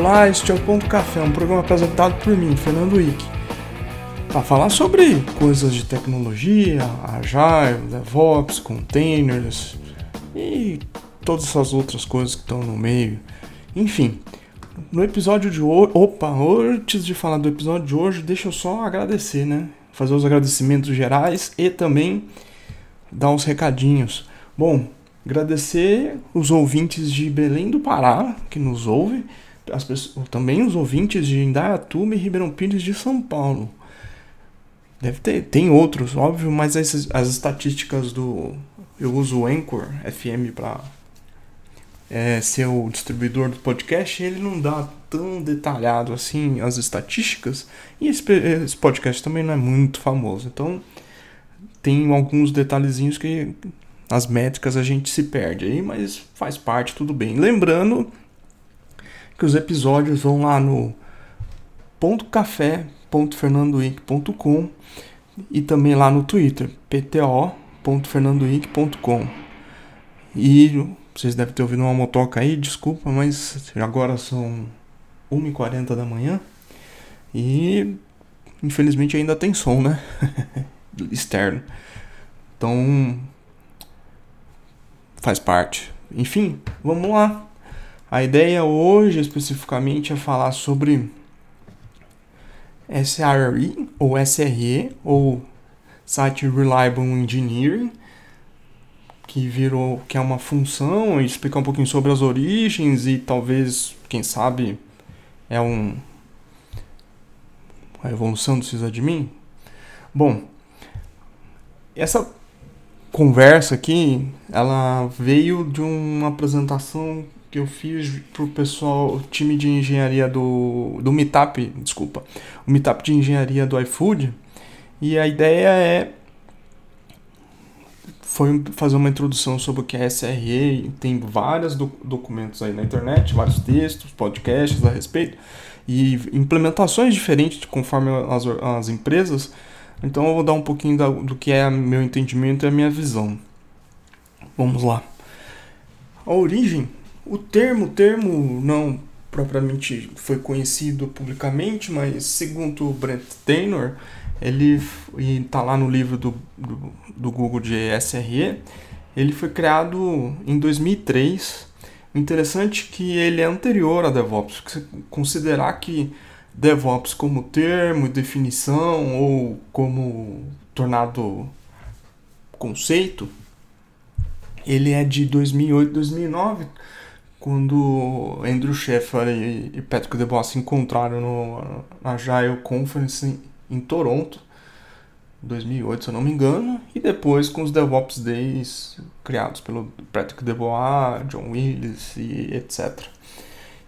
Olá, este é o Ponto Café, um programa apresentado por mim, Fernando Wick, para falar sobre coisas de tecnologia, Agile, DevOps, containers e todas essas outras coisas que estão no meio. Enfim, no episódio de hoje. Opa, antes de falar do episódio de hoje, deixa eu só agradecer, né? Fazer os agradecimentos gerais e também dar uns recadinhos. Bom, agradecer os ouvintes de Belém do Pará que nos ouvem, as pessoas, também os ouvintes de Indaiatuba e Ribeirão Pires de São Paulo. Deve ter, tem outros, óbvio, mas essas, as estatísticas do. Eu uso o Anchor FM para é, ser o distribuidor do podcast, ele não dá tão detalhado assim as estatísticas. E esse, esse podcast também não é muito famoso. Então tem alguns detalhezinhos que as métricas a gente se perde aí, mas faz parte, tudo bem. Lembrando que os episódios vão lá no .café.fernandoic.com e também lá no Twitter, pto.fernandoic.com. E vocês devem ter ouvido uma motoca aí, desculpa, mas agora são 1h40 da manhã e infelizmente ainda tem som, né? Externo. Então faz parte. Enfim, vamos lá. A ideia hoje especificamente é falar sobre SRE ou SRE ou Site Reliable Engineering, que virou que é uma função e explicar um pouquinho sobre as origens e talvez, quem sabe, é um a evolução do sysadmin. Bom, essa conversa aqui, ela veio de uma apresentação que eu fiz pro pessoal, time de engenharia do, do Meetup, desculpa, o Meetup de engenharia do iFood, e a ideia é foi fazer uma introdução sobre o que é SRE, tem vários do, documentos aí na internet, vários textos, podcasts a respeito, e implementações diferentes conforme as, as empresas, então eu vou dar um pouquinho da, do que é meu entendimento e a minha visão. Vamos lá. A origem, o termo, termo não propriamente foi conhecido publicamente, mas segundo o Brent Taylor, ele está lá no livro do, do, do, Google de SRE, ele foi criado em 2003. O interessante é que ele é anterior a DevOps, considerar que DevOps como termo, definição ou como tornado conceito, ele é de 2008, 2009, quando Andrew Sheffer e Patrick DeBois se encontraram no, na Agile Conference em Toronto, 2008, se eu não me engano, e depois com os DevOps Days criados pelo Patrick DeBois, John Willis e etc.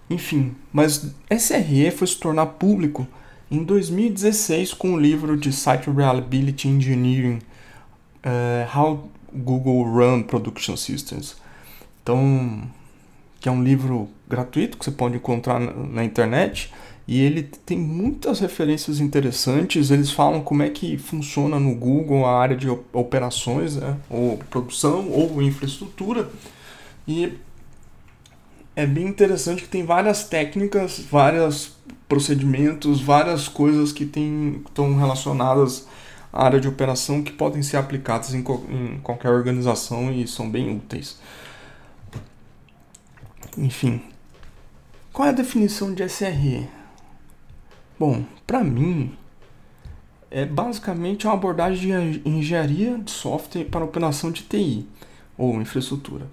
Enfim, mas SRE foi se tornar público em 2016 com o livro de Site Reliability Engineering, uh, How Google Run Production Systems. Então, que é um livro gratuito que você pode encontrar na, internet e ele tem muitas referências interessantes. Eles falam como é que funciona no Google a área de operações, né? ou produção ou infraestrutura. E é bem interessante que tem várias técnicas, vários procedimentos, várias coisas que estão relacionadas à área de operação que podem ser aplicadas em, em qualquer organização e são bem úteis. Enfim, qual é a definição de SRE? Bom, para mim, é basicamente uma abordagem de engenharia de software para operação de TI ou infraestrutura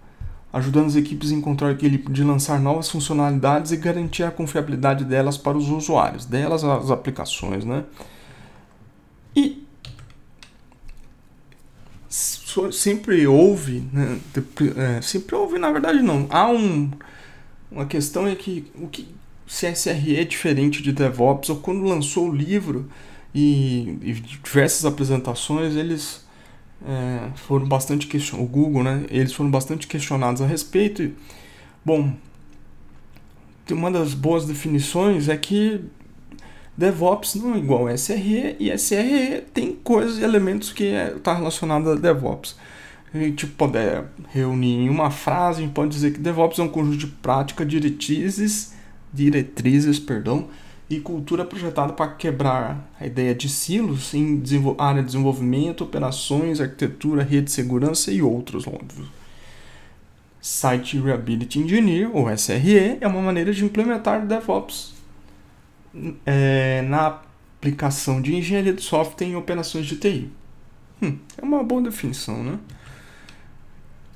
ajudando as equipes a encontrar o equilíbrio de lançar novas funcionalidades e garantir a confiabilidade delas para os usuários, delas as aplicações, né? E sempre houve, né? É, sempre houve, na verdade não. Há um, uma questão é que o que se SRE é diferente de DevOps, ou quando lançou o livro e, e diversas apresentações, eles é, foram bastante questionados, o Google, né? Eles foram bastante questionados a respeito. E, bom, uma das boas definições é que DevOps não é igual a SRE e SRE tem coisas e elementos que está é, tá relacionado a DevOps. A gente pode reunir em uma frase, a gente pode dizer que DevOps é um conjunto de práticas, diretrizes diretrizes, perdão, e cultura projetada para quebrar a ideia de silos em área de desenvolvimento, operações, arquitetura, rede de segurança e outros, óbvio. Site Reliability Engineer, ou SRE, é uma maneira de implementar DevOps é, na aplicação de engenharia de software em operações de TI. Hum, é uma boa definição, né?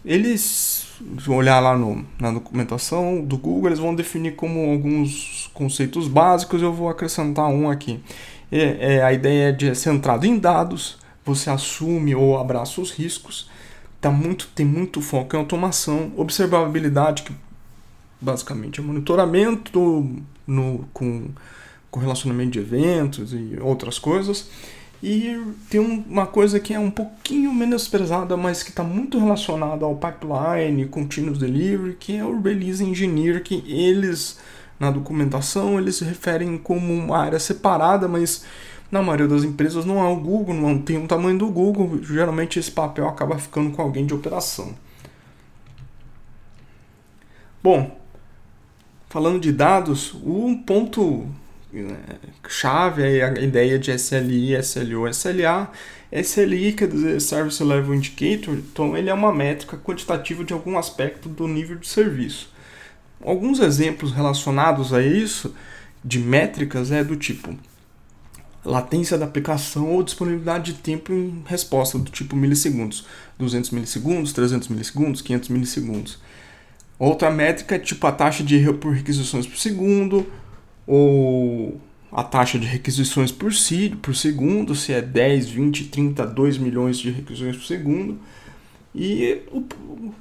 Eles, se olhar lá no, na documentação do Google, eles vão definir como alguns conceitos básicos, eu vou acrescentar um aqui. É, é a ideia de ser centrado em dados, você assume ou abraça os riscos, tá muito, tem muito foco em automação, observabilidade, que basicamente é monitoramento no, com, com relacionamento de eventos e outras coisas. E tem uma coisa que é um pouquinho menos pesada, mas que está muito relacionada ao pipeline, continuous delivery, que é o release engineer, que eles na documentação eles se referem como uma área separada, mas na maioria das empresas não é o Google, não tem o tamanho do Google, geralmente esse papel acaba ficando com alguém de operação. Bom, falando de dados, um ponto chave é a ideia de SLI, SLO, SLA. SLI quer dizer Service Level Indicator, então ele é uma métrica quantitativa de algum aspecto do nível de serviço. Alguns exemplos relacionados a isso de métricas é do tipo latência da aplicação ou disponibilidade de tempo em resposta do tipo milissegundos, 200 milissegundos, 300 milissegundos, 500 milissegundos. Outra métrica é tipo a taxa de erro por requisições por segundo, ou a taxa de requisições por, si, por segundo, se é 10, 20, 30, 2 milhões de requisições por segundo, e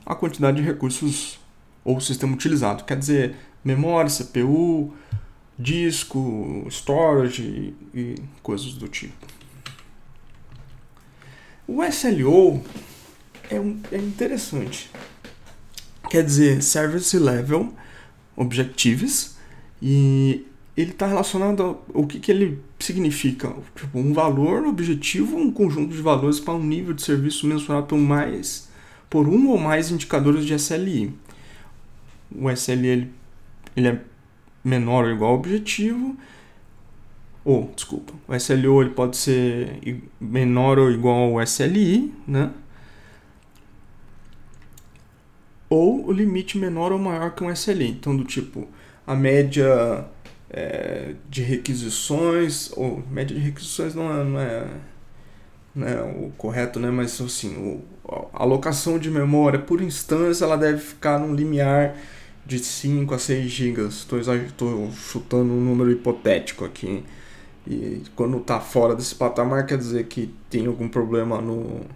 a quantidade de recursos ou sistema utilizado, quer dizer, memória, CPU, disco, storage e, e coisas do tipo. O SLO é, um, é interessante. Quer dizer, Service Level Objectives, e ele está relacionado ao que, que ele significa. Tipo, um valor objetivo, um conjunto de valores para um nível de serviço mensurado por mais por um ou mais indicadores de SLI. O SLI ele, ele é menor ou igual ao objetivo, ou desculpa, o SLO ele pode ser menor ou igual ao SLI, né? Ou o limite menor ou maior que um SLI. Então, do tipo, a média é, de requisições, ou média de requisições não é, não é, não é o correto, né? mas assim, o, a alocação de memória por instância ela deve ficar num limiar de 5 a 6 GB. Estou chutando um número hipotético aqui. E quando está fora desse patamar, quer dizer que tem algum problema no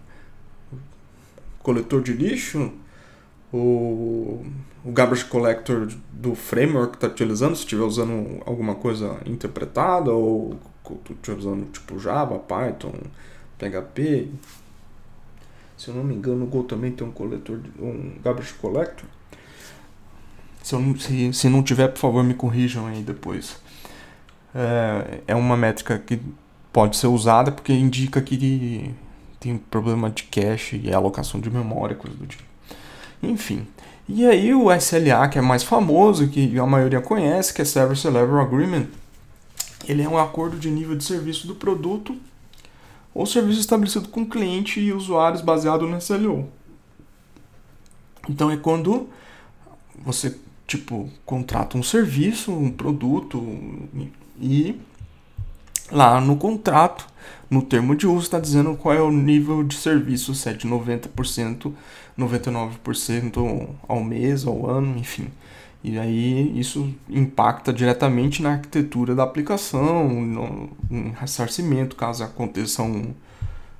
coletor de lixo, o, o garbage collector do framework que está utilizando, se estiver usando alguma coisa interpretada ou estiver usando tipo Java, Python, PHP. Se eu não me engano, o Go também tem um coletor, um garbage collector. Se, eu, se, se não tiver, por favor, me corrijam aí depois. É, é uma métrica que pode ser usada porque indica que tem problema de cache e alocação de memória, coisa do tipo. Enfim. E aí o SLA, que é mais famoso, que a maioria conhece, que é Service Level Agreement, ele é um acordo de nível de serviço do produto ou serviço estabelecido com cliente e usuários baseado no SLO. Então é quando você tipo contrata um serviço, um produto e lá no contrato, no termo de uso, está dizendo qual é o nível de serviço, se é de 90%, 99% ao mês, ao ano, enfim. E aí isso impacta diretamente na arquitetura da aplicação, no, no ressarcimento, caso aconteça um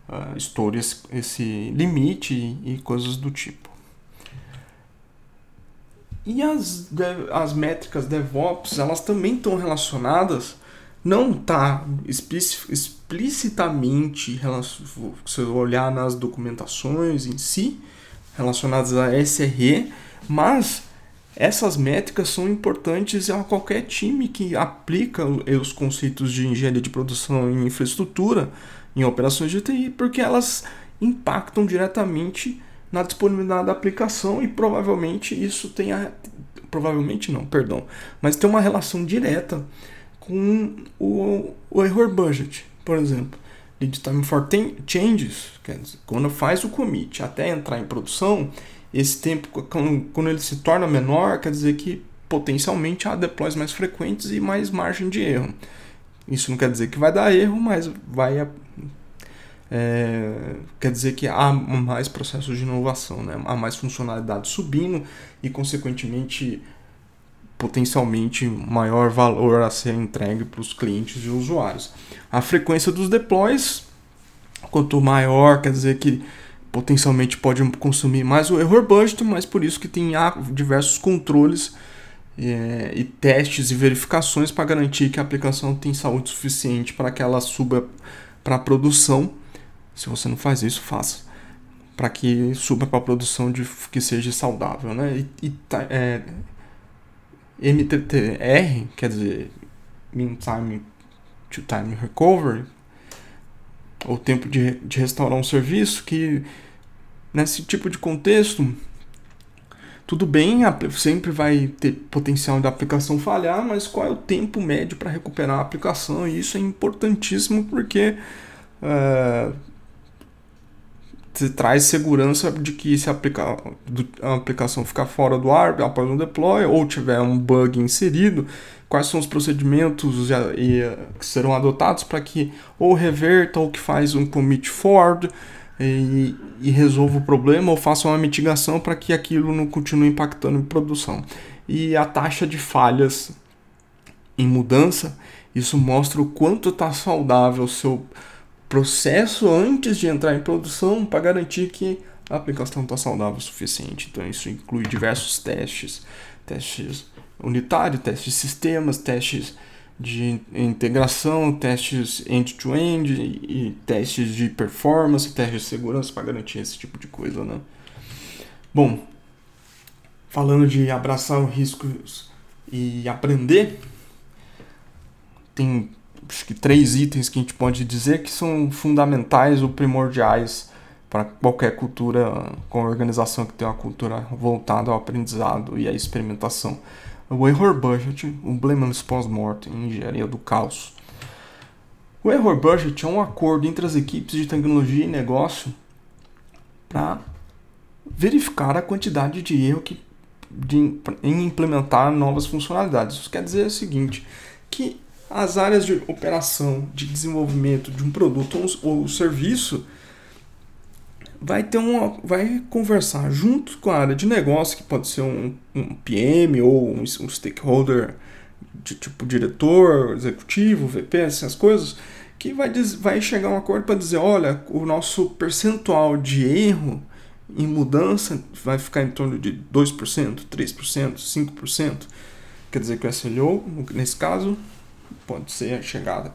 uh, estoure esse, esse limite e, e coisas do tipo. E as, as métricas DevOps, elas também estão relacionadas não está explicitamente, se você olhar nas documentações em si, relacionadas a SRE, mas essas métricas são importantes a qualquer time que aplica os conceitos de engenharia de produção em infraestrutura, em operações de TI, porque elas impactam diretamente na disponibilidade da aplicação e provavelmente isso tenha provavelmente não, perdão, mas tem uma relação direta com o, o error budget, por exemplo. Lead time for changes, quando faz o commit até entrar em produção, esse tempo, quando, quando ele se torna menor, quer dizer que potencialmente há deploys mais frequentes e mais margem de erro. Isso não quer dizer que vai dar erro, mas vai é, quer dizer que há mais processos de inovação, né? há mais funcionalidade subindo e, consequentemente, potencialmente maior valor a ser entregue para os clientes e usuários. A frequência dos deploys, quanto maior, quer dizer que potencialmente pode consumir mais o error budget, mas por isso que tem diversos controles é, e testes e verificações para garantir que a aplicação tem saúde suficiente para que ela suba para a produção. Se você não faz isso, faça para que suba para a produção de que seja saudável, né? E, e é, MTTR, quer dizer, Mean Time to Time Recovery, ou tempo de, de restaurar um serviço, que nesse tipo de contexto, tudo bem, sempre vai ter potencial da aplicação falhar, mas qual é o tempo médio para recuperar a aplicação? E isso é importantíssimo porque uh, traz segurança de que se a aplicação ficar fora do ar após um deploy ou tiver um bug inserido, quais são os procedimentos que serão adotados para que ou reverta ou que faz um commit forward e, e resolva o problema ou faça uma mitigação para que aquilo não continue impactando em produção. E a taxa de falhas em mudança, isso mostra o quanto está saudável o seu processo antes de entrar em produção para garantir que a aplicação está saudável o suficiente. Então isso inclui diversos testes, testes unitários, testes de sistemas, testes de integração, testes end-to-end -end, e testes de performance, testes de segurança para garantir esse tipo de coisa, né? Bom, falando de abraçar os riscos e aprender, tem acho que três itens que a gente pode dizer que são fundamentais ou primordiais para qualquer cultura com organização que tem uma cultura voltada ao aprendizado e à experimentação. O error budget, o blameless post-mortem, engenharia do caos. O error budget é um acordo entre as equipes de tecnologia e negócio para verificar a quantidade de erro que, de, em implementar novas funcionalidades. Isso quer dizer o seguinte, que as áreas de operação, de desenvolvimento de um produto ou, serviço vai ter uma, vai conversar junto com a área de negócio, que pode ser um, um PM ou um, um, stakeholder de tipo diretor, executivo, VP, essas coisas, que vai, vai chegar a um acordo para dizer, olha, o nosso percentual de erro em mudança vai ficar em torno de 2%, 3%, 5%. Quer dizer que o SLO, nesse caso, pode ser chegada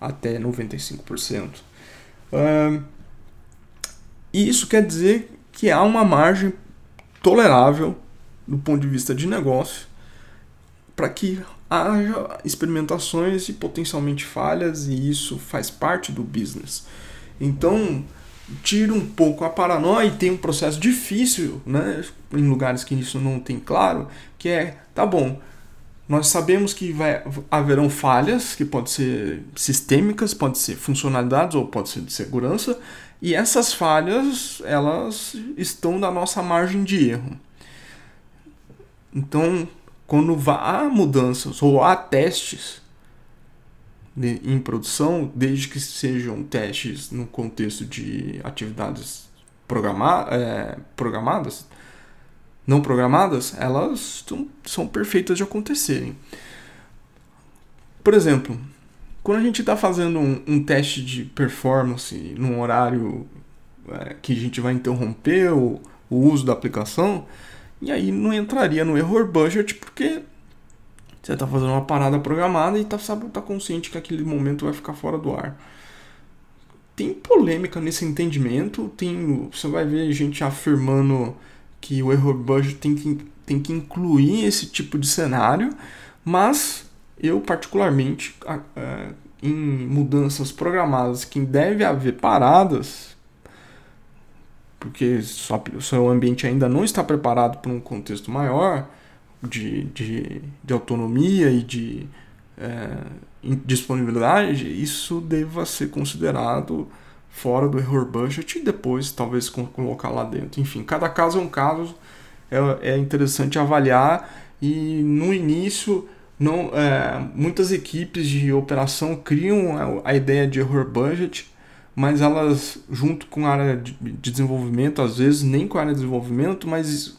até 95%. Uh, e isso quer dizer que há uma margem tolerável do ponto de vista de negócio para que haja experimentações e potencialmente falhas e isso faz parte do business. Então, tira um pouco a paranoia e tem um processo difícil, né, em lugares que isso não tem claro, que é, tá bom, nós sabemos que vai, haverão falhas, que podem ser sistêmicas, podem ser funcionalidades ou pode ser de segurança, e essas falhas elas estão na nossa margem de erro. Então, quando há mudanças ou há testes de, em produção, desde que sejam testes no contexto de atividades é, programadas, não programadas, elas são perfeitas de acontecerem. Por exemplo, quando a gente está fazendo um, um, teste de performance num horário é, que a gente vai interromper o, o uso da aplicação, e aí não entraria no error budget porque você está fazendo uma parada programada e tá, sabe, tá consciente que aquele momento vai ficar fora do ar. Tem polêmica nesse entendimento, tem, você vai ver gente afirmando que o error budget tem que, tem que incluir esse tipo de cenário, mas eu particularmente em mudanças programadas que deve haver paradas, porque o seu ambiente ainda não está preparado para um contexto maior, de, de, de autonomia e de é, disponibilidade, isso deva ser considerado fora do error budget e depois talvez colocar lá dentro. Enfim, cada caso é um caso, é, é interessante avaliar e no início não, é, muitas equipes de operação criam a, a, ideia de error budget, mas elas junto com a área de, de desenvolvimento, às vezes nem com a área de desenvolvimento, mas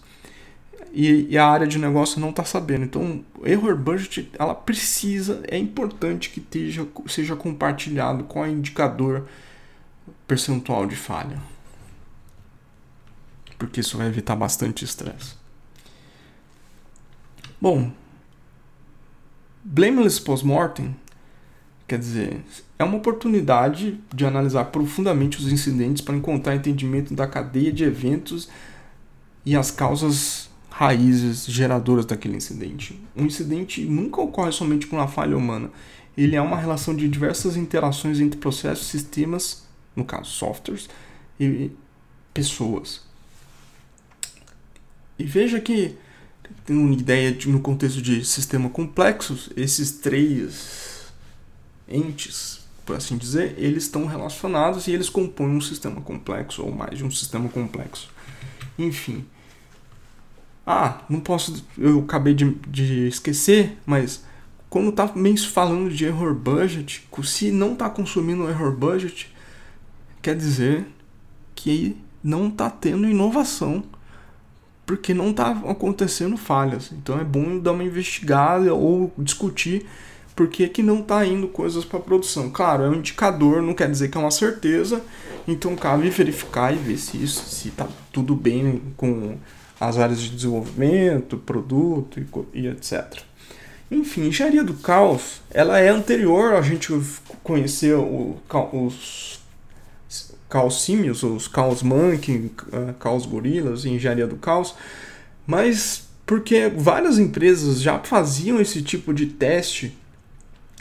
e, e a área de negócio não está sabendo. Então, error budget, ela precisa, é importante que seja compartilhado com o indicador percentual de falha. Porque isso vai evitar bastante estresse. Bom, blameless post-mortem quer dizer, é uma oportunidade de analisar profundamente os incidentes para encontrar entendimento da cadeia de eventos e as causas raízes geradoras daquele incidente. Um incidente nunca ocorre somente com uma falha humana. Ele é uma relação de diversas interações entre processos, sistemas, no caso softwares, e pessoas. E veja que, tendo uma ideia de, no contexto de sistema complexos, esses três entes, por assim dizer, eles estão relacionados e eles compõem um sistema complexo ou mais de um sistema complexo. Enfim. Ah, não posso. Eu acabei de, de esquecer, mas quando tá meio falando de error budget, se não está consumindo error budget, quer dizer que não está tendo inovação, porque não está acontecendo falhas. Então é bom dar uma investigada ou discutir por que, que não está indo coisas para produção. Claro, é um indicador, não quer dizer que é uma certeza, então cabe verificar e ver se isso, se está tudo bem com as áreas de desenvolvimento, produto e, e etc. Enfim, engenharia do caos, ela é anterior a gente conhecer o, os caos símios, os caos monkey, uh, caos gorilas engenharia do caos, mas porque várias empresas já faziam esse tipo de teste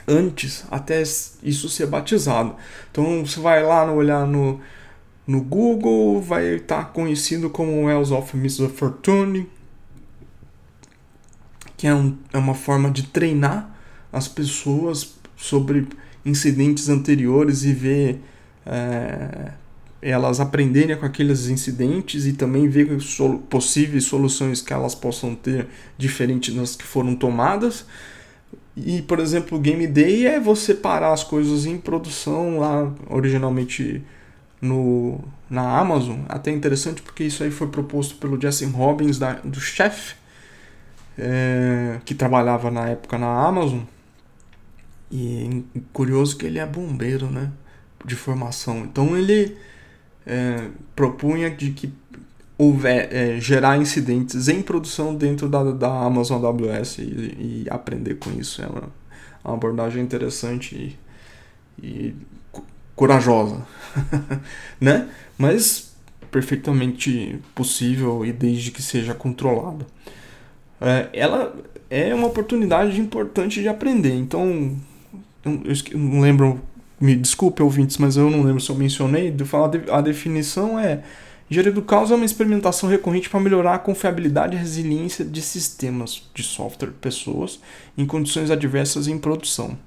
antes até isso ser batizado. Então você vai lá olhar no no Google vai estar conhecido como Wells of Mr. Fortune, que é, um, é uma forma de treinar as pessoas sobre incidentes anteriores e ver é, elas aprenderem com aqueles incidentes e também ver sol possíveis soluções que elas possam ter diferentes das que foram tomadas. E, por exemplo, o Game Day é você parar as coisas em produção lá, originalmente no, na Amazon. Até interessante porque isso aí foi proposto pelo Jesse Robbins, da, do Chef, é, que trabalhava na época na Amazon. E curioso que ele é bombeiro, né? De formação. Então ele é, propunha de que houver, é, gerar incidentes em produção dentro da, da Amazon AWS e, e aprender com isso. É uma, uma abordagem interessante e, e corajosa, né? Mas perfeitamente possível e desde que seja controlada. É, ela é uma oportunidade importante de aprender. Então, eu, não lembro, me desculpe ouvintes, mas eu não lembro se eu mencionei. De falar a definição é Engenharia do caos é uma experimentação recorrente para melhorar a confiabilidade e resiliência de sistemas de software, pessoas, em condições adversas em produção.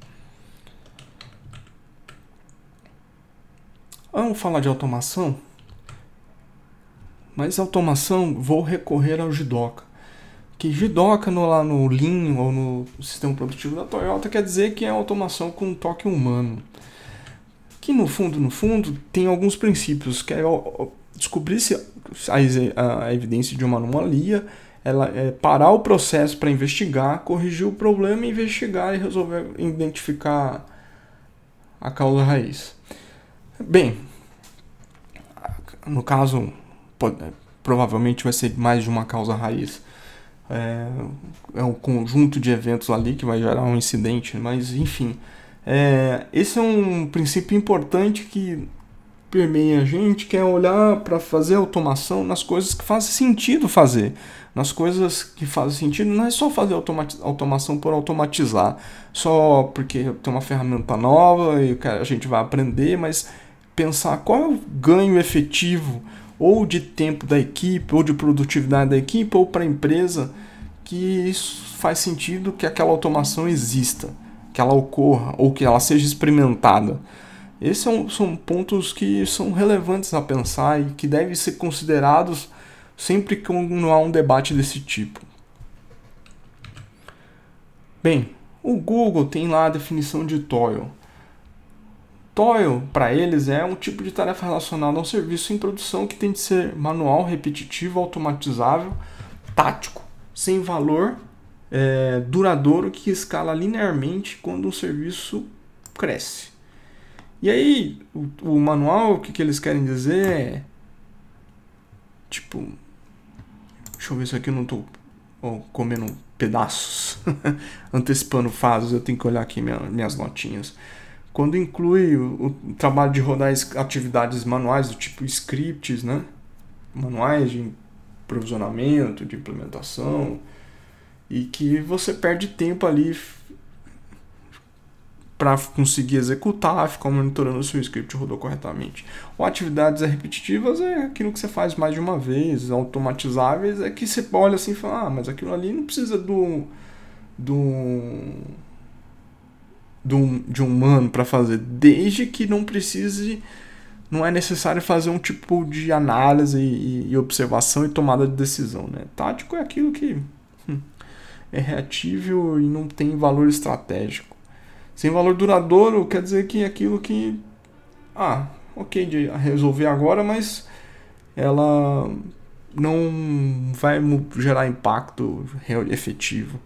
Vamos falar de automação? Mas automação, vou recorrer ao Jidoka. Que Jidoka no, lá no Lean ou no sistema produtivo da Toyota quer dizer que é automação com um toque humano. Que no fundo, no fundo, tem alguns princípios, que é descobrir se a, a evidência de uma anomalia, ela é parar o processo para investigar, corrigir o problema, investigar e resolver identificar a causa raiz. Bem, no caso, pode, provavelmente vai ser mais de uma causa raiz. É, é um conjunto de eventos ali que vai gerar um incidente, mas enfim. É, esse é um princípio importante que permeia a gente, que é olhar para fazer automação nas coisas que fazem sentido fazer. Nas coisas que fazem sentido, não é só fazer automação por automatizar, só porque tem uma ferramenta nova e a gente vai aprender, mas pensar qual é o ganho efetivo ou de tempo da equipe, ou de produtividade da equipe, ou para a empresa que isso faz sentido que aquela automação exista, que ela ocorra ou que ela seja experimentada. Esses são, são pontos que são relevantes a pensar e que devem ser considerados sempre que não há um debate desse tipo. Bem, o Google tem lá a definição de toil. Toil, para eles, é um tipo de tarefa relacionada a um serviço em produção que tem de ser manual, repetitivo, automatizável, tático, sem valor, é, duradouro, que escala linearmente quando um serviço cresce. E aí, o, o manual, o que, que eles querem dizer é. Tipo. Deixa eu ver se aqui eu não estou oh, comendo pedaços, antecipando fases, eu tenho que olhar aqui minha, minhas notinhas. Quando inclui o, o, trabalho de rodar atividades manuais do tipo scripts, né? manuais de provisionamento, de implementação, e que você perde tempo ali para conseguir executar, ficar monitorando se o script rodou corretamente. Ou atividades repetitivas é aquilo que você faz mais de uma vez, automatizáveis é que você olha assim e fala, ah, mas aquilo ali não precisa do, do, de um humano para fazer, desde que não precise, não é necessário fazer um tipo de análise e, e observação e tomada de decisão. Né? Tático é aquilo que é reativo e não tem valor estratégico. Sem valor duradouro quer dizer que aquilo que. Ah, ok de resolver agora, mas ela não vai gerar impacto efetivo.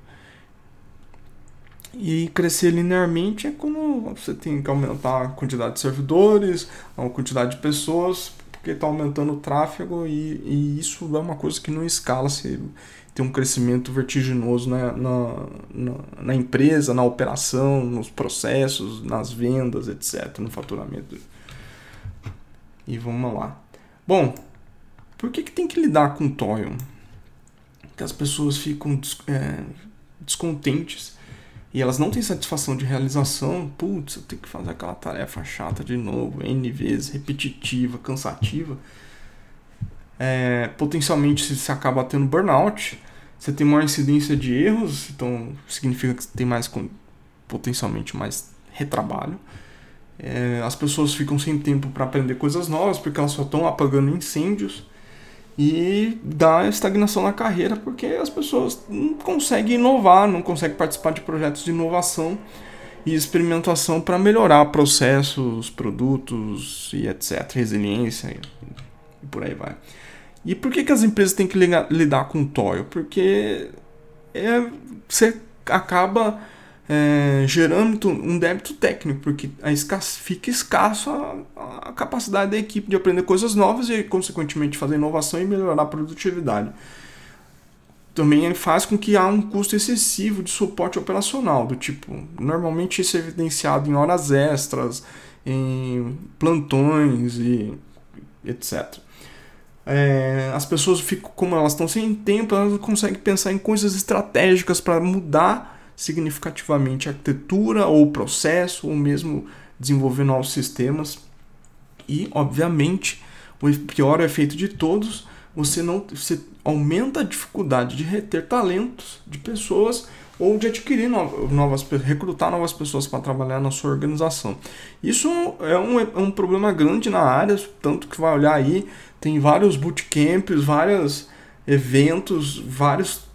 E crescer linearmente é quando você tem que aumentar a quantidade de servidores, a quantidade de pessoas, porque está aumentando o tráfego e, e, isso é uma coisa que não escala se tem um crescimento vertiginoso na, na, na, na, empresa, na operação, nos processos, nas vendas, etc., no faturamento. E vamos lá. Bom, por que, que tem que lidar com toil? Que as pessoas ficam é, descontentes e elas não têm satisfação de realização. Putz, eu tenho que fazer aquela tarefa chata de novo, N vezes, repetitiva, cansativa é, potencialmente se acaba tendo burnout, você tem maior incidência de erros, então significa que você tem mais potencialmente mais retrabalho. É, as pessoas ficam sem tempo para aprender coisas novas porque elas só estão apagando incêndios e dá estagnação na carreira porque as pessoas não conseguem inovar, não conseguem participar de projetos de inovação e experimentação para melhorar processos, produtos e etc, resiliência e por aí vai. E por que, que as empresas têm que lidar com o toil? Porque é, você acaba é, gerando um débito técnico, porque a escasso, fica escasso a, a, capacidade da equipe de aprender coisas novas e, consequentemente, fazer inovação e melhorar a produtividade. Também faz com que há um custo excessivo de suporte operacional, do tipo, normalmente isso é evidenciado em horas extras, em plantões e etc é, as pessoas ficam, como elas estão sem tempo, elas não conseguem pensar em coisas estratégicas para mudar significativamente a arquitetura ou o processo, ou mesmo desenvolver novos sistemas. E, obviamente, o pior efeito de todos, você não você aumenta a dificuldade de reter talentos de pessoas ou de adquirir novas, recrutar novas pessoas para trabalhar na sua organização. Isso é um, é um problema grande na área, tanto que vai olhar aí, tem vários bootcamps, vários eventos, vários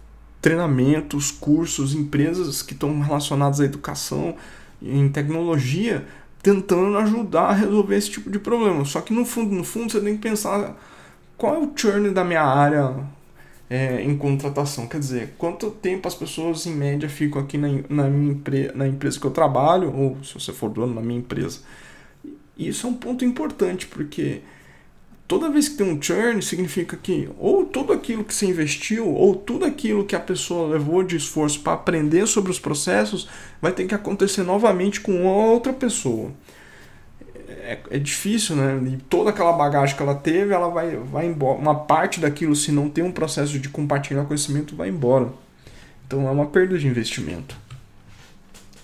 treinamentos, cursos, empresas que estão relacionadas à educação, em tecnologia, tentando ajudar a resolver esse tipo de problema. Só que no fundo, no fundo, você tem que pensar qual é o churn da minha área é, em contratação. Quer dizer, quanto tempo as pessoas em média ficam aqui na, na, minha empre, na empresa que eu trabalho, ou se você for dono na minha empresa. Isso é um ponto importante, porque toda vez que tem um churn, significa que ou tudo aquilo que se investiu, ou tudo aquilo que a pessoa levou de esforço para aprender sobre os processos, vai ter que acontecer novamente com outra pessoa é, é difícil, né? E toda aquela bagagem que ela teve, ela vai, vai embora. Uma parte daquilo, se não tem um processo de compartilhar conhecimento, vai embora. Então é uma perda de investimento.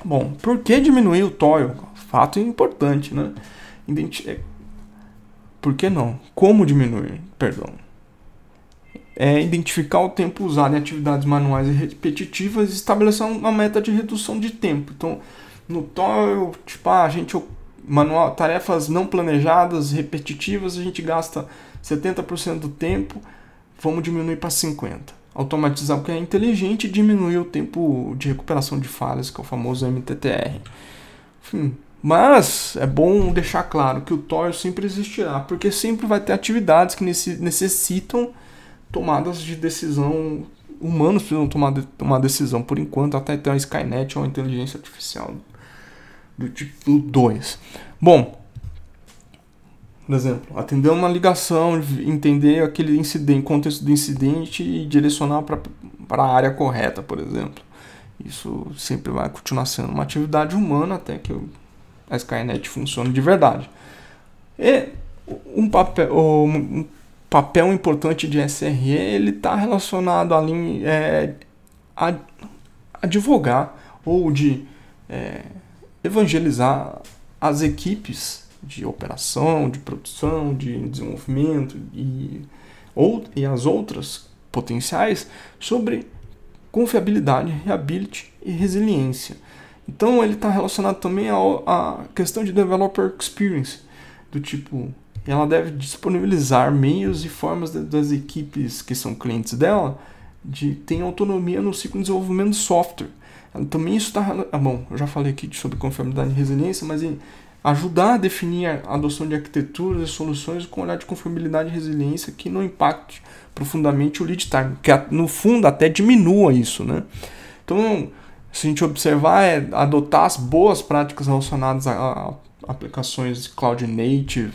Bom, por que diminuir o toil? Fato importante, né? Identi é, por que não? Como diminuir? Perdão. é identificar o tempo usado em atividades manuais e repetitivas e estabelecer uma meta de redução de tempo. Então, no TOEL, tipo, ah, a gente manual, tarefas não planejadas, repetitivas, a gente gasta 70% do tempo, vamos diminuir para 50. Automatizar o que é inteligente diminuir o tempo de recuperação de falhas, que é o famoso MTTR. Enfim, mas é bom deixar claro que o TOEL sempre existirá, porque sempre vai ter atividades que necessitam tomadas de decisão. Humanos precisam tomar, tomar decisão por enquanto, até ter uma Skynet ou uma inteligência artificial do tipo 2. Bom, por exemplo, atender uma ligação, entender aquele incidente, contexto do incidente e direcionar para a área correta, por exemplo. Isso sempre vai continuar sendo uma atividade humana até que a Skynet funcione de verdade. E um papel, um papel importante de SRE ele está relacionado ali é, a, advogar ou de é, evangelizar as equipes de operação, de produção, de desenvolvimento e, ou, e as outras potenciais sobre confiabilidade, reability e resiliência. Então ele está relacionado também à questão de developer experience, do tipo, ela deve disponibilizar meios e formas das equipes que são clientes dela de ter autonomia no ciclo de desenvolvimento de software. Também isso está. Ah, bom, eu já falei aqui sobre conformidade e resiliência, mas em ajudar a definir a adoção de arquiteturas e soluções com olhar de conformidade e resiliência que não impacte profundamente o lead time, que no fundo até diminua isso, né? Então, se a gente observar, é adotar as boas práticas relacionadas a, aplicações cloud native,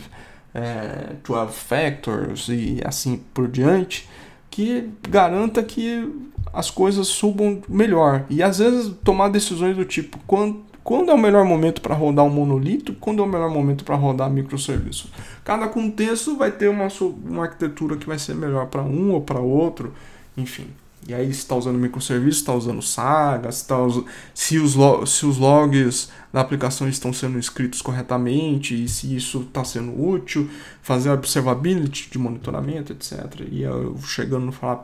é, 12 factors e assim por diante, que garanta que as coisas subam melhor. E às vezes tomar decisões do tipo, quando, quando é o melhor momento para rodar um monolito, quando é o melhor momento para rodar microserviços. Cada contexto vai ter uma, uma arquitetura que vai ser melhor para um ou para outro, enfim. E aí, se está usando microserviço, está usando Saga, se, tá us... se, os se os logs da aplicação estão sendo escritos corretamente e se isso está sendo útil, fazer observability de monitoramento, etc. E eu chegando no falar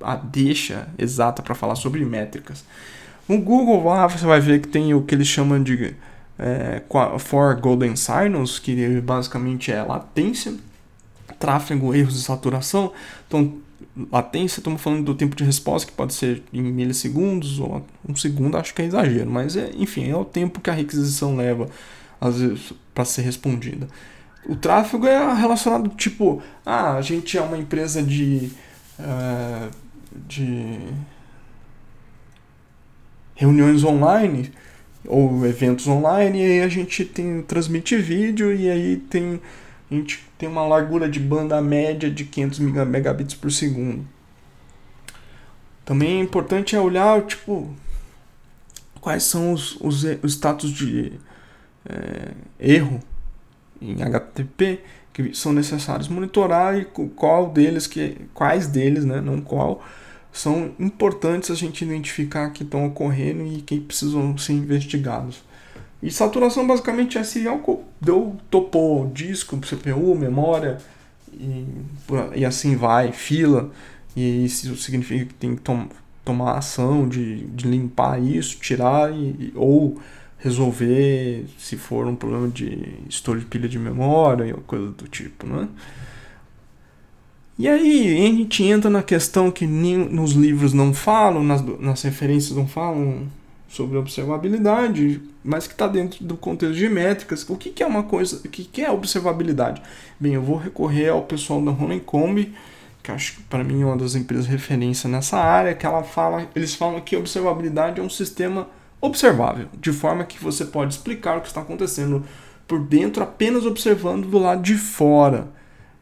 a deixa exata para falar sobre métricas. No Google lá você vai ver que tem o que eles chamam de é, For Golden Signals, que basicamente é latência, tráfego, erros e saturação. Então, latência, estamos falando do tempo de resposta, que pode ser em milissegundos ou um segundo, acho que é exagero, mas é, enfim, é o tempo que a requisição leva às vezes para ser respondida. O tráfego é relacionado tipo, ah, a gente é uma empresa de uh, de reuniões online ou eventos online e aí a gente tem transmite vídeo e aí tem a gente tem uma largura de banda média de 500 megabits por segundo. Também é importante é olhar, tipo, quais são os, os, os status de é, erro em HTTP que são necessários monitorar e qual deles que quais deles, né, não qual, são importantes a gente identificar que estão ocorrendo e que precisam ser investigados. E saturação basicamente é se deu, topou disco, CPU, memória e, e assim vai, fila. E isso significa que tem que tom, tomar ação de, de limpar isso, tirar e, ou resolver se for um problema de estouro de pilha de memória ou coisa do tipo, né? E aí a gente entra na questão que nos livros não falam, nas, nas referências não falam sobre observabilidade, mas que está dentro do contexto de métricas. O que, que é uma coisa, o que, que é observabilidade? Bem, eu vou recorrer ao pessoal da Honeycomb, que acho que para mim é uma das empresas referência nessa área, que ela fala, eles falam que observabilidade é um sistema observável, de forma que você pode explicar o que está acontecendo por dentro apenas observando do lado de fora.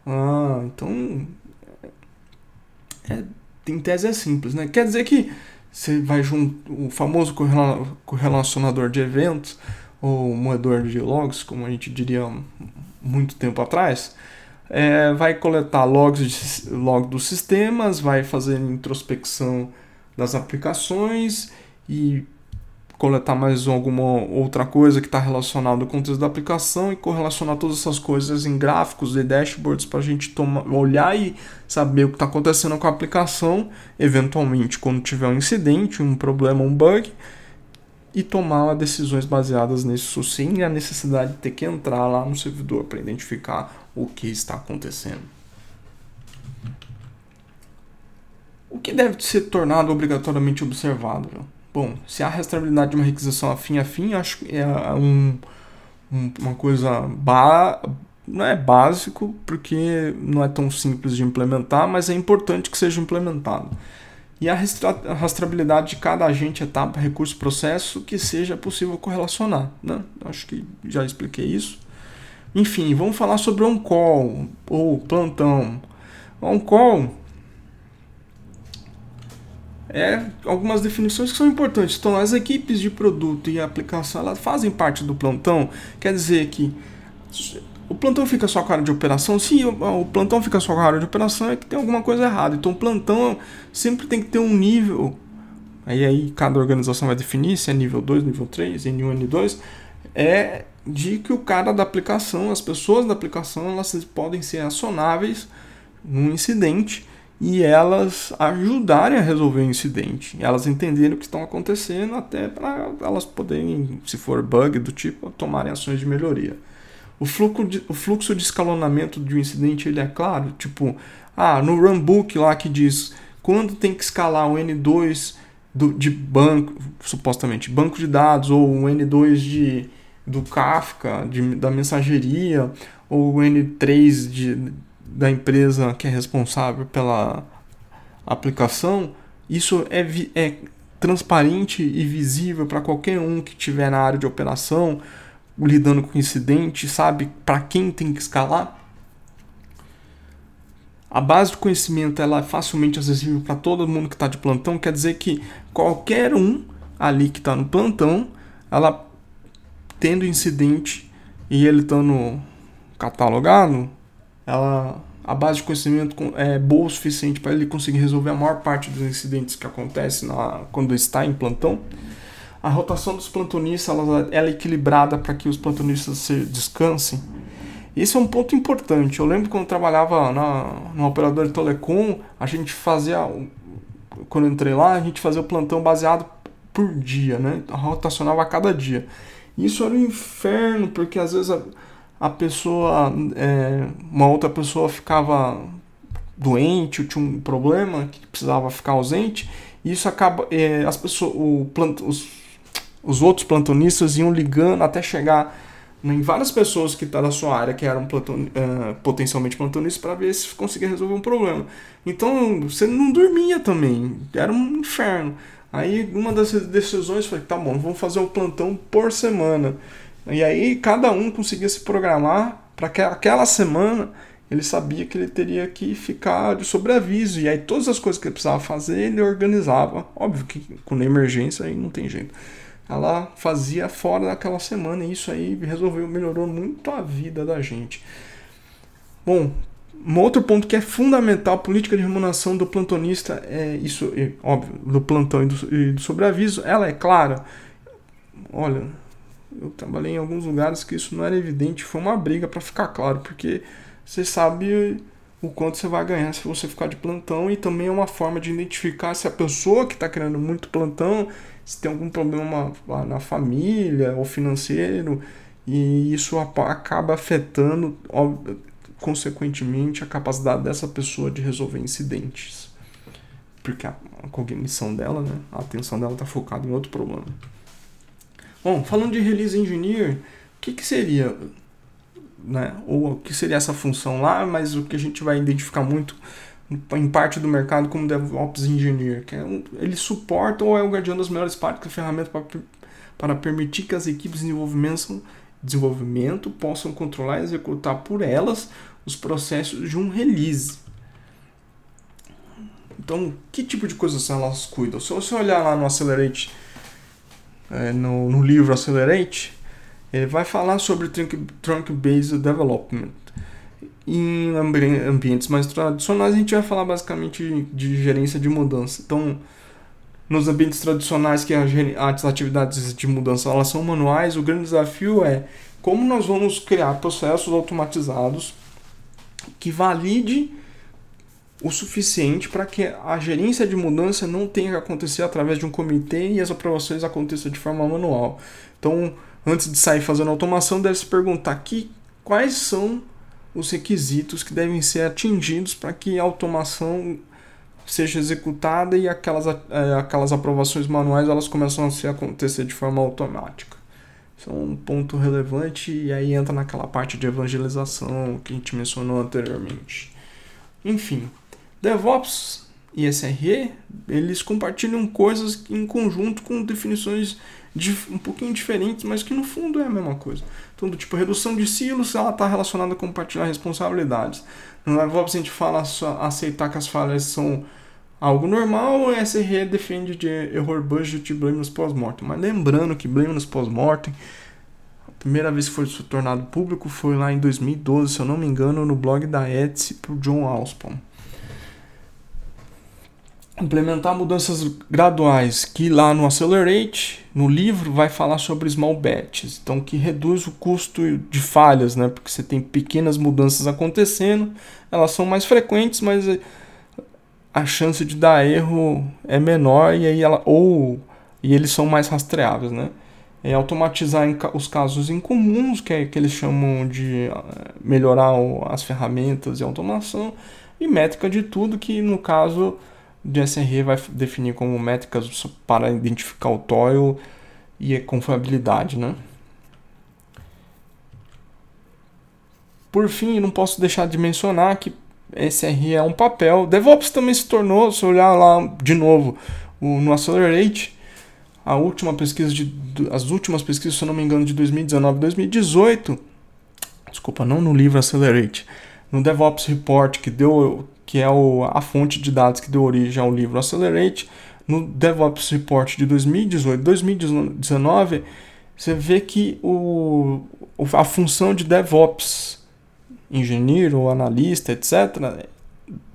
Ah, então é, em tese é simples, né? Quer dizer que você vai junto o famoso correlacionador de eventos ou moedor de logs, como a gente diria muito tempo atrás, é, vai coletar logs de, log dos sistemas, vai fazer introspecção das aplicações e coletar mais alguma outra coisa que está relacionada ao contexto da aplicação e correlacionar todas essas coisas em gráficos e dashboards para a gente tomar, olhar e saber o que está acontecendo com a aplicação, eventualmente quando tiver um incidente, um problema, um bug, e tomar decisões baseadas nisso sem a necessidade de ter que entrar lá no servidor para identificar o que está acontecendo. O que deve ser tornado obrigatoriamente observado? Bom, se há restabilidade de uma requisição afim a fim, acho que é um, uma coisa ba não é básico, porque não é tão simples de implementar, mas é importante que seja implementado. E a rastreabilidade de cada agente, etapa, recurso, processo que seja possível correlacionar. Né? Acho que já expliquei isso. Enfim, vamos falar sobre on-call ou plantão. On-call é algumas definições que são importantes. Então, as equipes de produto e aplicação elas fazem parte do plantão. Quer dizer que o plantão fica só com a área de operação. Se o, plantão fica só com a área de operação, é que tem alguma coisa errada. Então, o plantão sempre tem que ter um nível. Aí, aí cada organização vai definir se é nível 2, nível 3, N1, N2. É de que o cara da aplicação, as pessoas da aplicação, elas podem ser acionáveis num incidente e elas ajudarem a resolver o incidente, elas entenderem o que estão acontecendo até para elas poderem, se for bug do tipo, tomarem ações de melhoria. O fluxo de, o fluxo de escalonamento de um incidente ele é claro, tipo, ah, no runbook lá que diz quando tem que escalar o N2 do, de banco, supostamente banco de dados, ou o N2 de, do Kafka, de, da mensageria, ou o N3 de, da empresa que é responsável pela aplicação, isso é, é transparente e visível para qualquer um que estiver na área de operação, lidando com incidente, sabe para quem tem que escalar. A base do conhecimento ela é facilmente acessível para todo mundo que está de plantão, quer dizer que qualquer um ali que está no plantão, ela tendo incidente e ele estando catalogado, ela a base de conhecimento é boa o suficiente para ele conseguir resolver a maior parte dos incidentes que acontecem na, quando está em plantão. A rotação dos plantonistas ela, ela é equilibrada para que os plantonistas se descansem. Esse é um ponto importante. Eu lembro quando eu trabalhava na, no operador de telecom, a gente fazia, quando eu entrei lá, a gente fazia o plantão baseado por dia, né? Rotacionava a cada dia. Isso era um inferno, porque às vezes a, a pessoa, é, uma outra pessoa ficava doente ou tinha um problema que precisava ficar ausente, e isso acaba, é, as pessoas, o plant, os, os outros plantonistas iam ligando até chegar em várias pessoas que tá na sua área que eram é, potencialmente plantonistas para ver se conseguia resolver um problema. Então você não dormia também, era um inferno. Aí uma das decisões foi: tá bom, vamos fazer um plantão por semana. E aí cada um conseguia se programar para que aquela semana ele sabia que ele teria que ficar de sobreaviso. E aí todas as coisas que ele precisava fazer, ele organizava. Óbvio que com emergência aí não tem jeito. Ela fazia fora daquela semana e isso aí resolveu, melhorou muito a vida da gente. Bom, um outro ponto que é fundamental, política de remuneração do plantonista é isso, é, óbvio, do plantão e do, e do sobreaviso, ela é clara. Olha, eu trabalhei em alguns lugares que isso não era evidente, foi uma briga para ficar claro, porque você sabe o quanto você vai ganhar se você ficar de plantão e também é uma forma de identificar se a pessoa que está querendo muito plantão, se tem algum problema na família ou financeiro, e isso acaba afetando, consequentemente, a capacidade dessa pessoa de resolver incidentes. Porque a cognição dela, né, a atenção dela está focada em outro problema. Bom, falando de release engineer, o que, que seria, né? Ou o que seria essa função lá, mas o que a gente vai identificar muito em parte do mercado como DevOps Engineer, que é um, ele suporta ou é o guardião das melhores partes da ferramenta para, para permitir que as equipes de desenvolvimento, desenvolvimento possam controlar e executar por elas os processos de um release. Então, que tipo de coisas elas cuidam? Se você olhar lá no Accelerate é, no, no, livro Accelerate, ele vai falar sobre Trunk-Based Development. Em ambientes mais tradicionais, a gente vai falar basicamente de gerência de mudança. Então, nos ambientes tradicionais que as atividades de mudança elas são manuais, o grande desafio é como nós vamos criar processos automatizados que valide o suficiente para que a gerência de mudança não tenha que acontecer através de um comitê e as aprovações aconteçam de forma manual. Então, antes de sair fazendo automação, deve se perguntar aqui quais são os requisitos que devem ser atingidos para que a automação seja executada e aquelas, é, aquelas aprovações manuais elas começam a se acontecer de forma automática. Isso é um ponto relevante e aí entra naquela parte de evangelização que a gente mencionou anteriormente. Enfim, DevOps e SRE, eles compartilham coisas em conjunto com definições um pouquinho diferentes, mas que no fundo é a mesma coisa. Então, do tipo, redução de silos, ela está relacionada a compartilhar responsabilidades. No DevOps a gente fala só aceitar que as falhas são algo normal, o SRE defende de error budget e blameless pós-mortem. Mas lembrando que blameless pós-mortem, a primeira vez que foi tornado público foi lá em 2012, se eu não me engano, no blog da Etsy por John Alspon implementar mudanças graduais, que lá no Accelerate, no livro, vai falar sobre small batches, então que reduz o custo de falhas, né? Porque você tem pequenas mudanças acontecendo, elas são mais frequentes, mas a chance de dar erro é menor e aí ela ou e eles são mais rastreáveis, né? É automatizar os casos incomuns, que é que eles chamam de eh, melhorar as ferramentas de automação e métrica de tudo, que no caso de SRE vai definir como métricas para identificar o toil e a confiabilidade, né? Por fim, não posso deixar de mencionar que SRE é um papel. DevOps também se tornou, se olhar lá de novo no Accelerate, a última pesquisa de as últimas pesquisas, se eu não me engano, de 2019 2018, desculpa, não no livro Accelerate, no DevOps Report que deu que é o, a fonte de dados que deu origem ao livro Accelerate, no DevOps Report de 2018 2019, você vê que o, a função de DevOps, engenheiro, analista, etc.,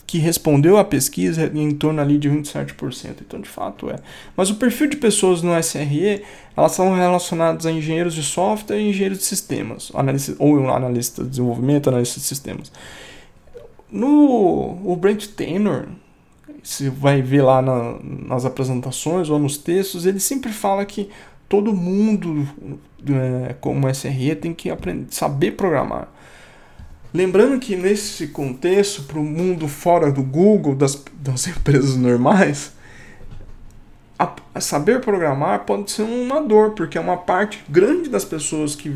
que respondeu à pesquisa em torno ali de 27%. Então, de fato, é. Mas o perfil de pessoas no SRE, elas são relacionadas a engenheiros de software e engenheiros de sistemas, analista, ou analista de desenvolvimento, analista de sistemas. No o Brent Taylor, você vai ver lá na, nas apresentações ou nos textos, ele sempre fala que todo mundo é, como SRE tem que aprender, saber programar. Lembrando que nesse contexto, para o mundo fora do Google, das, das empresas normais, saber programar pode ser uma dor, porque é uma parte grande das pessoas que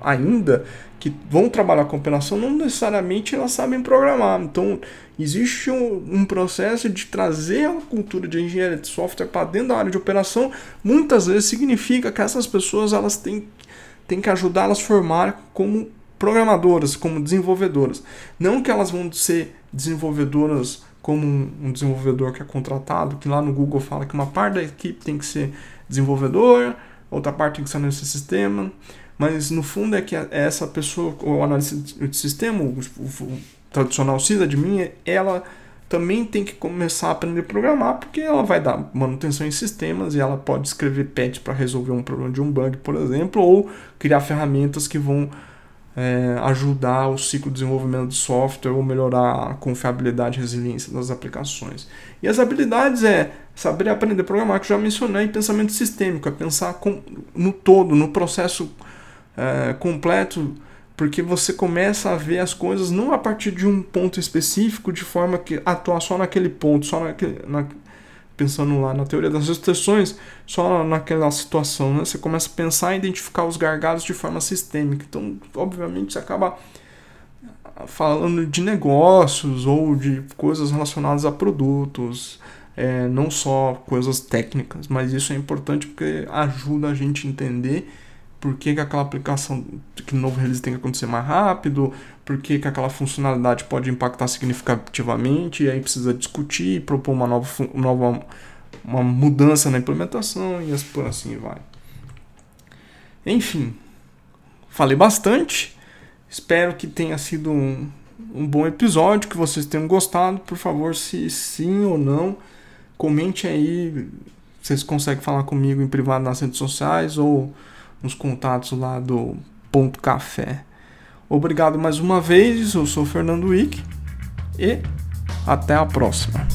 ainda que vão trabalhar com operação não necessariamente elas sabem programar. Então, existe um, um, processo de trazer a cultura de engenharia de software para dentro da área de operação. Muitas vezes significa que essas pessoas elas têm, têm que ajudar elas a formar como programadoras, como desenvolvedoras. Não que elas vão ser desenvolvedoras como um desenvolvedor que é contratado, que lá no Google fala que uma parte da equipe tem que ser desenvolvedor, outra parte tem que ser nesse sistema. Mas no fundo é que essa pessoa, o analista de sistema, o, tradicional mim ela também tem que começar a aprender a programar, porque ela vai dar manutenção em sistemas e ela pode escrever patch para resolver um problema de um bug, por exemplo, ou criar ferramentas que vão é, ajudar o ciclo de desenvolvimento de software ou melhorar a confiabilidade e resiliência das aplicações. E as habilidades é saber aprender a programar, que já mencionei, pensamento sistêmico, é pensar com, no todo, no processo é, completo, porque você começa a ver as coisas não a partir de um ponto específico, de forma que atuar só naquele ponto, só naquele, na, pensando lá na teoria das restrições, só naquela situação. Né? Você começa a pensar e identificar os gargalos de forma sistêmica. Então, obviamente, você acaba falando de negócios ou de coisas relacionadas a produtos, é, não só coisas técnicas, mas isso é importante porque ajuda a gente a entender por que, que aquela aplicação, que no novo release tem que acontecer mais rápido, por que, que aquela funcionalidade pode impactar significativamente, e aí precisa discutir, propor uma nova, nova uma mudança na implementação e por assim vai. Enfim, falei bastante, espero que tenha sido um, um bom episódio, que vocês tenham gostado. Por favor, se sim ou não, comente aí vocês conseguem falar comigo em privado nas redes sociais ou nos contatos lá do Ponto Café. Obrigado mais uma vez, eu sou Fernando Wick e até a próxima.